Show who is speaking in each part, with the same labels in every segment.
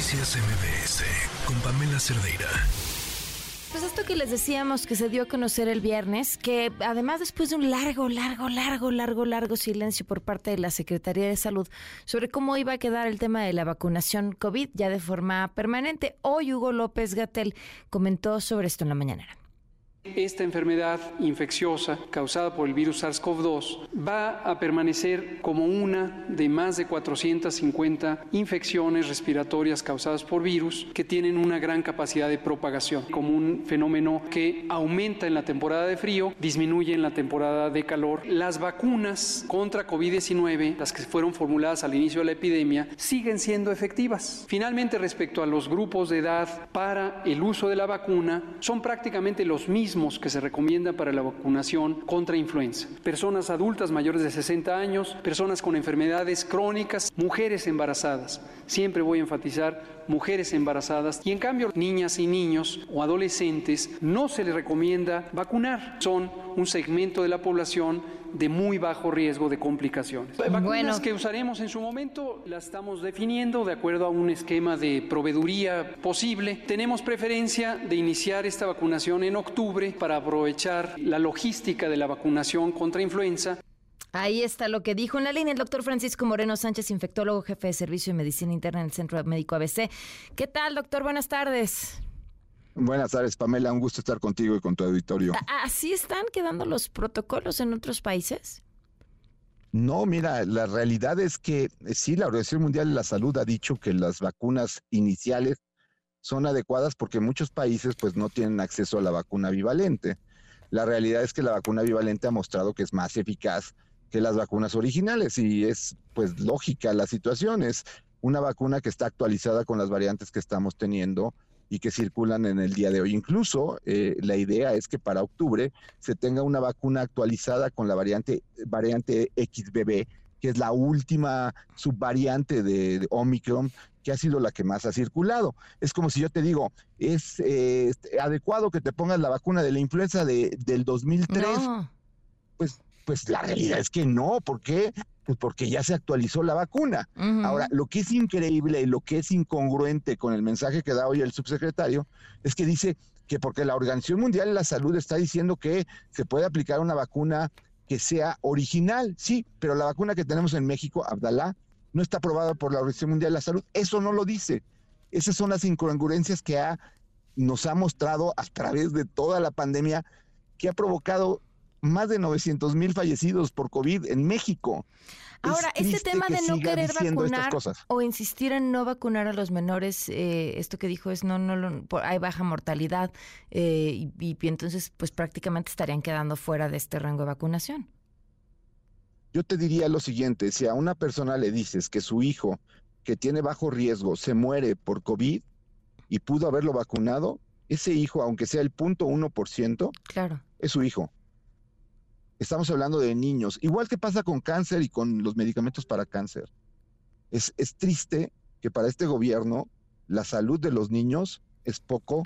Speaker 1: Noticias MBS con Pamela Cerdeira.
Speaker 2: Pues esto que les decíamos que se dio a conocer el viernes, que además después de un largo, largo, largo, largo, largo silencio por parte de la Secretaría de Salud sobre cómo iba a quedar el tema de la vacunación COVID ya de forma permanente, hoy Hugo López Gatel comentó sobre esto en la mañanera.
Speaker 3: Esta enfermedad infecciosa causada por el virus SARS-CoV-2 va a permanecer como una de más de 450 infecciones respiratorias causadas por virus que tienen una gran capacidad de propagación, como un fenómeno que aumenta en la temporada de frío, disminuye en la temporada de calor. Las vacunas contra COVID-19, las que fueron formuladas al inicio de la epidemia, siguen siendo efectivas. Finalmente, respecto a los grupos de edad para el uso de la vacuna, son prácticamente los mismos que se recomiendan para la vacunación contra influenza. Personas adultas mayores de 60 años, personas con enfermedades crónicas, mujeres embarazadas. Siempre voy a enfatizar mujeres embarazadas y en cambio niñas y niños o adolescentes no se les recomienda vacunar. Son un segmento de la población de muy bajo riesgo de complicaciones. Vacunas bueno. que usaremos en su momento las estamos definiendo de acuerdo a un esquema de proveeduría posible. Tenemos preferencia de iniciar esta vacunación en octubre para aprovechar la logística de la vacunación contra influenza.
Speaker 2: Ahí está lo que dijo en la línea el doctor Francisco Moreno Sánchez, infectólogo, jefe de servicio de medicina interna en el Centro Médico ABC. ¿Qué tal, doctor? Buenas tardes.
Speaker 4: Buenas tardes, Pamela. Un gusto estar contigo y con tu auditorio.
Speaker 2: ¿Así están quedando los protocolos en otros países?
Speaker 4: No, mira, la realidad es que eh, sí, la Organización Mundial de la Salud ha dicho que las vacunas iniciales son adecuadas porque muchos países pues no tienen acceso a la vacuna bivalente. La realidad es que la vacuna bivalente ha mostrado que es más eficaz que las vacunas originales y es pues lógica la situación. Es una vacuna que está actualizada con las variantes que estamos teniendo y que circulan en el día de hoy. Incluso eh, la idea es que para octubre se tenga una vacuna actualizada con la variante, variante XBB, que es la última subvariante de, Omicron que ha sido la que más ha circulado. Es como si yo te digo, es eh, adecuado que te pongas la vacuna de la influenza de, del 2003. Pues, pues la realidad es que no, ¿por qué? Pues porque ya se actualizó la vacuna. Ahora, lo que es increíble y lo que es incongruente con el mensaje que da hoy el subsecretario es que dice que porque la Organización Mundial de la Salud está diciendo que se puede aplicar una vacuna que sea original, sí, pero la vacuna que tenemos en México, Abdalá, no está aprobada por la Organización Mundial de la Salud. Eso no lo dice. Esas son las incongruencias que ha, nos ha mostrado a través de toda la pandemia que ha provocado más de 900 mil fallecidos por COVID en México.
Speaker 2: Ahora, este tema de no querer vacunar o insistir en no vacunar a los menores, eh, esto que dijo es no, no, hay baja mortalidad eh, y, y, entonces pues prácticamente estarían quedando fuera de este rango de vacunación.
Speaker 4: Yo te diría lo siguiente, si a una persona le dices que su hijo que tiene bajo riesgo se muere por COVID y pudo haberlo vacunado, ese hijo, aunque sea el punto uno por ciento,
Speaker 2: claro.
Speaker 4: es su hijo Estamos hablando de niños, igual que pasa con cáncer y con los medicamentos para cáncer. Es, es triste que para este gobierno la salud de los niños es poco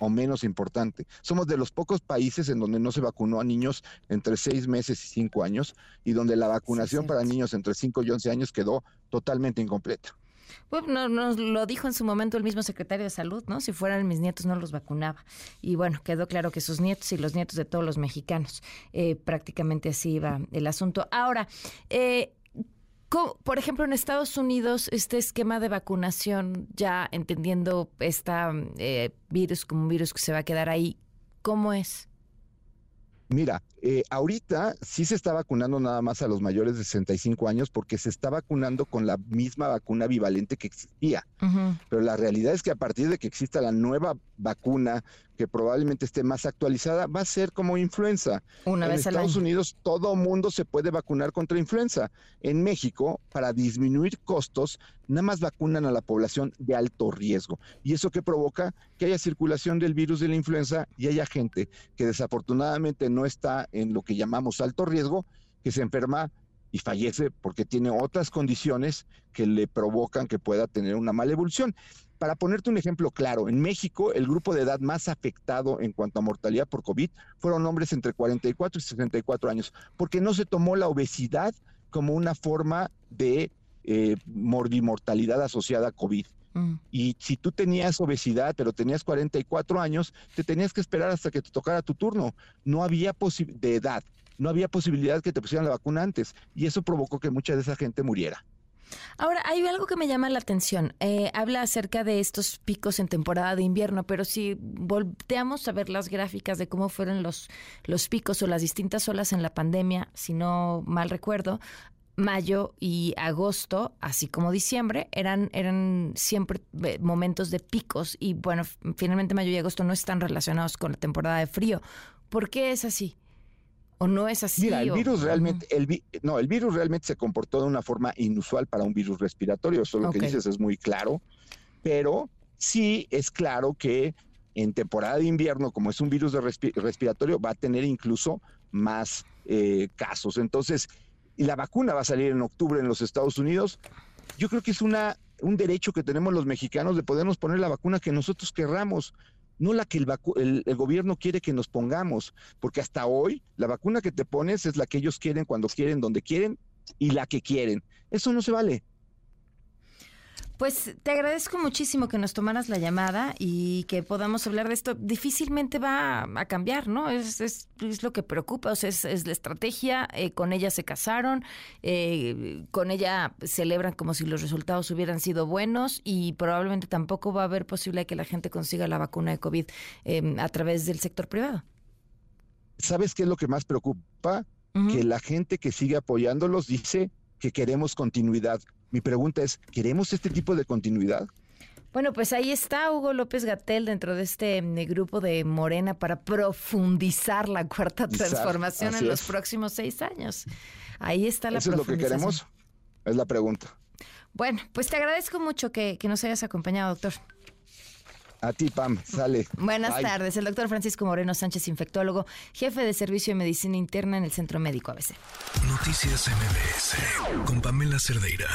Speaker 4: o menos importante. Somos de los pocos países en donde no se vacunó a niños entre seis meses y cinco años y donde la vacunación para niños entre cinco y once años quedó totalmente incompleta.
Speaker 2: Bueno, nos lo dijo en su momento el mismo secretario de Salud, ¿no? Si fueran mis nietos no los vacunaba. Y bueno, quedó claro que sus nietos y los nietos de todos los mexicanos, eh, prácticamente así iba el asunto. Ahora, eh, por ejemplo, en Estados Unidos, este esquema de vacunación, ya entendiendo este virus como un virus que se va a quedar ahí, ¿cómo es?
Speaker 4: Mira, eh, ahorita sí se está vacunando nada más a los mayores de 65 años porque se está vacunando con la misma vacuna bivalente que existía. Pero la realidad es que a partir de que exista la nueva vacuna que probablemente esté más actualizada, va a ser como influenza.
Speaker 2: Una
Speaker 4: en Estados Unidos todo mundo se puede vacunar contra influenza. En México, para disminuir costos, nada más vacunan a la población de alto riesgo. ¿Y eso qué provoca? Que haya circulación del virus de la influenza y haya gente que desafortunadamente no está en lo que llamamos alto riesgo, que se enferma y fallece porque tiene otras condiciones que le provocan que pueda tener una mala evolución. Para ponerte un ejemplo claro, en México el grupo de edad más afectado en cuanto a mortalidad por COVID fueron hombres entre 44 y 64 años, porque no se tomó la obesidad como una forma de eh, morbimortalidad asociada a COVID.
Speaker 2: Mm.
Speaker 4: Y si tú tenías obesidad, pero tenías 44 años, te tenías que esperar hasta que te tocara tu turno. No había posibilidad de edad, no había posibilidad que te pusieran la vacuna antes. Y eso provocó que mucha de esa gente muriera.
Speaker 2: Ahora, hay algo que me llama la atención. Eh, habla acerca de estos picos en temporada de invierno, pero si volteamos a ver las gráficas de cómo fueron los, los picos o las distintas olas en la pandemia, si no mal recuerdo, mayo y agosto, así como diciembre, eran, eran siempre eh, momentos de picos y bueno, finalmente mayo y agosto no están relacionados con la temporada de frío. ¿Por qué es así? ¿O no es así?
Speaker 4: Mira, el virus realmente, el no, el virus realmente se comportó de una forma inusual para un virus respiratorio. Eso lo que dices es muy claro, pero sí es claro que en temporada de invierno, como es un virus de respiratorio, va a tener incluso más eh, casos. Entonces, la vacuna va a salir en octubre en los Estados Unidos. Yo creo que es una, un derecho que tenemos los mexicanos de podernos poner la vacuna que nosotros querramos no la que el, gobierno quiere que nos pongamos, porque hasta hoy la vacuna que te pones es la que ellos quieren, cuando quieren, donde quieren y la que quieren. Eso no se vale.
Speaker 2: Pues te agradezco muchísimo que nos tomaras la llamada y que podamos hablar de esto. Difícilmente va a cambiar, ¿no? Es, es, lo que preocupa, o sea, es, la estrategia. Eh, con ella se casaron, eh, con ella celebran como si los resultados hubieran sido buenos y probablemente tampoco va a haber posible que la gente consiga la vacuna de COVID em, a través del sector privado.
Speaker 4: ¿Sabes qué es lo que más preocupa? Que la gente que sigue apoyándolos dice que queremos continuidad. Mi pregunta es, ¿queremos este tipo de continuidad?
Speaker 2: Bueno, pues ahí está Hugo López Gatel dentro de este mm, grupo de Morena para profundizar la cuarta transformación en los próximos seis años. Ahí está la
Speaker 4: ¿Eso es lo que queremos? Es la pregunta.
Speaker 2: Bueno, pues te agradezco mucho que, nos hayas acompañado, doctor.
Speaker 4: A ti, Pam, sale.
Speaker 2: Buenas tardes. El doctor Francisco Moreno Sánchez, infectólogo, jefe de servicio de medicina interna en el Centro Médico ABC.
Speaker 1: Noticias MBS con Pamela Cerdeira.